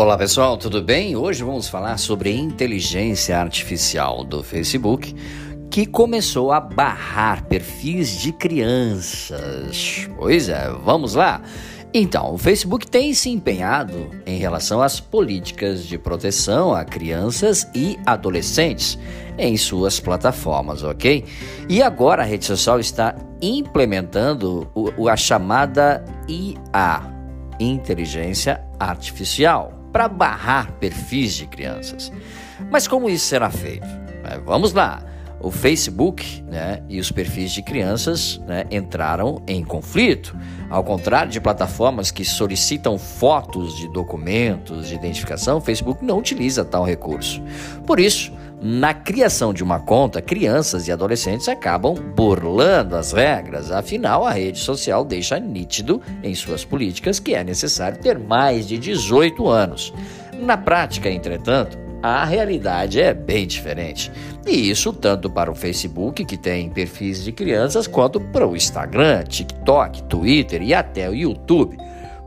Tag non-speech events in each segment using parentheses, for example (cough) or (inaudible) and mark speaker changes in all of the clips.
Speaker 1: Olá pessoal, tudo bem? Hoje vamos falar sobre inteligência artificial do Facebook que começou a barrar perfis de crianças. Pois é, vamos lá. Então, o Facebook tem se empenhado em relação às políticas de proteção a crianças e adolescentes em suas plataformas, ok? E agora a rede social está implementando a chamada IA, Inteligência Artificial para barrar perfis de crianças. Mas como isso será feito? É, vamos lá. O Facebook né, e os perfis de crianças né, entraram em conflito. Ao contrário de plataformas que solicitam fotos de documentos de identificação, o Facebook não utiliza tal recurso. Por isso, na criação de uma conta, crianças e adolescentes acabam burlando as regras, afinal, a rede social deixa nítido em suas políticas que é necessário ter mais de 18 anos. Na prática, entretanto, a realidade é bem diferente. E isso tanto para o Facebook, que tem perfis de crianças, quanto para o Instagram, TikTok, Twitter e até o YouTube.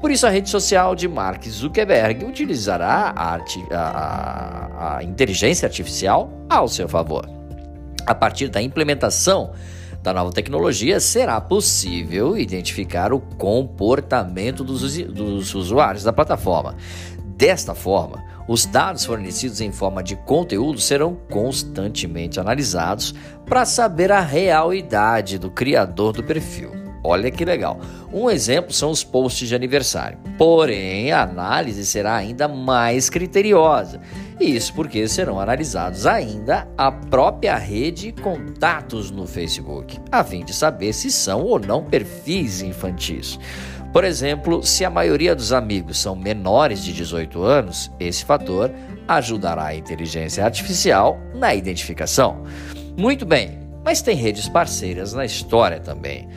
Speaker 1: Por isso, a rede social de Mark Zuckerberg utilizará a, arte, a, a inteligência artificial ao seu favor. A partir da implementação da nova tecnologia, será possível identificar o comportamento dos, dos usuários da plataforma. Desta forma, os dados fornecidos em forma de conteúdo serão constantemente analisados para saber a real idade do criador do perfil. Olha que legal. Um exemplo são os posts de aniversário. Porém, a análise será ainda mais criteriosa. Isso porque serão analisados ainda a própria rede e contatos no Facebook, a fim de saber se são ou não perfis infantis. Por exemplo, se a maioria dos amigos são menores de 18 anos, esse fator ajudará a inteligência artificial na identificação. Muito bem, mas tem redes parceiras na história também.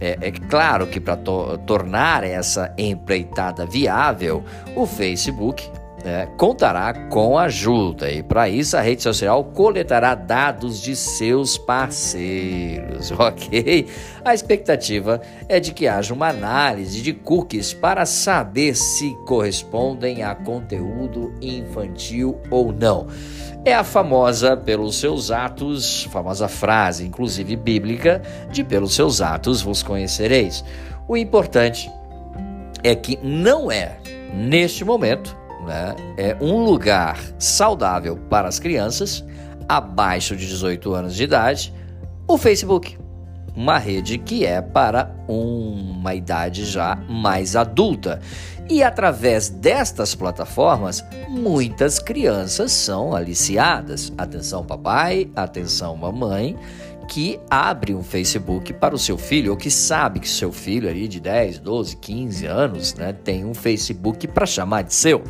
Speaker 1: É, é claro que para to tornar essa empreitada viável, o Facebook é, contará com ajuda e para isso a rede social coletará dados de seus parceiros, (laughs) ok? A expectativa é de que haja uma análise de cookies para saber se correspondem a conteúdo infantil ou não é a famosa pelos seus atos, famosa frase, inclusive bíblica, de pelos seus atos vos conhecereis. O importante é que não é, neste momento, né, é um lugar saudável para as crianças abaixo de 18 anos de idade, o Facebook uma rede que é para uma idade já mais adulta. E através destas plataformas, muitas crianças são aliciadas. Atenção, papai, atenção, mamãe, que abre um Facebook para o seu filho, ou que sabe que seu filho ali de 10, 12, 15 anos, né, tem um Facebook para chamar de seu,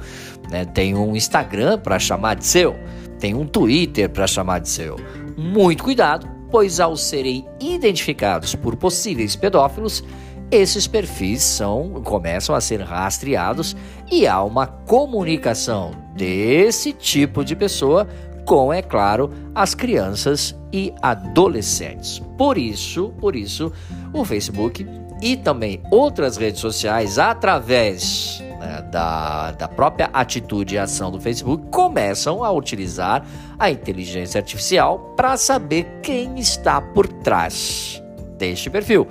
Speaker 1: né, tem um Instagram para chamar de seu, tem um Twitter para chamar de seu. Muito cuidado, pois ao serem identificados por possíveis pedófilos, esses perfis são, começam a ser rastreados e há uma comunicação desse tipo de pessoa com, é claro, as crianças e adolescentes. Por isso, por isso, o Facebook e também outras redes sociais, através né, da, da própria atitude e ação do Facebook, começam a utilizar a inteligência artificial para saber quem está por trás deste perfil.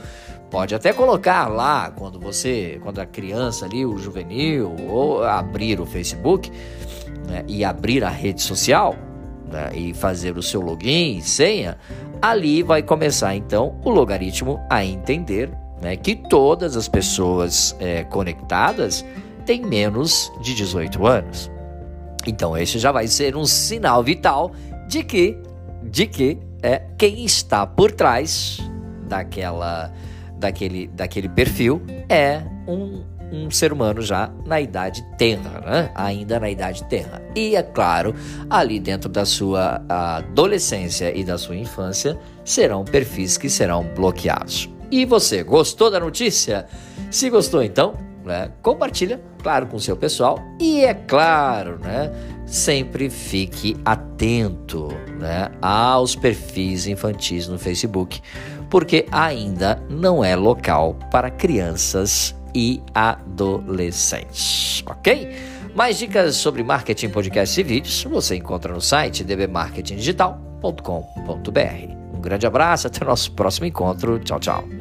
Speaker 1: Pode até colocar lá quando você, quando a criança ali, o juvenil, ou abrir o Facebook né, e abrir a rede social né, e fazer o seu login e senha, ali vai começar então o logaritmo a entender né, que todas as pessoas é, conectadas têm menos de 18 anos. Então esse já vai ser um sinal vital de que, de que é quem está por trás daquela, daquele, daquele perfil é um, um ser humano já na idade tenra, né? ainda na idade tenra. E é claro, ali dentro da sua adolescência e da sua infância serão perfis que serão bloqueados. E você, gostou da notícia? Se gostou, então, né, compartilha, claro, com o seu pessoal. E é claro, né, sempre fique atento né, aos perfis infantis no Facebook, porque ainda não é local para crianças e adolescentes, ok? Mais dicas sobre marketing, podcasts e vídeos você encontra no site dbmarketingdigital.com.br. Um grande abraço, até o nosso próximo encontro. Tchau, tchau.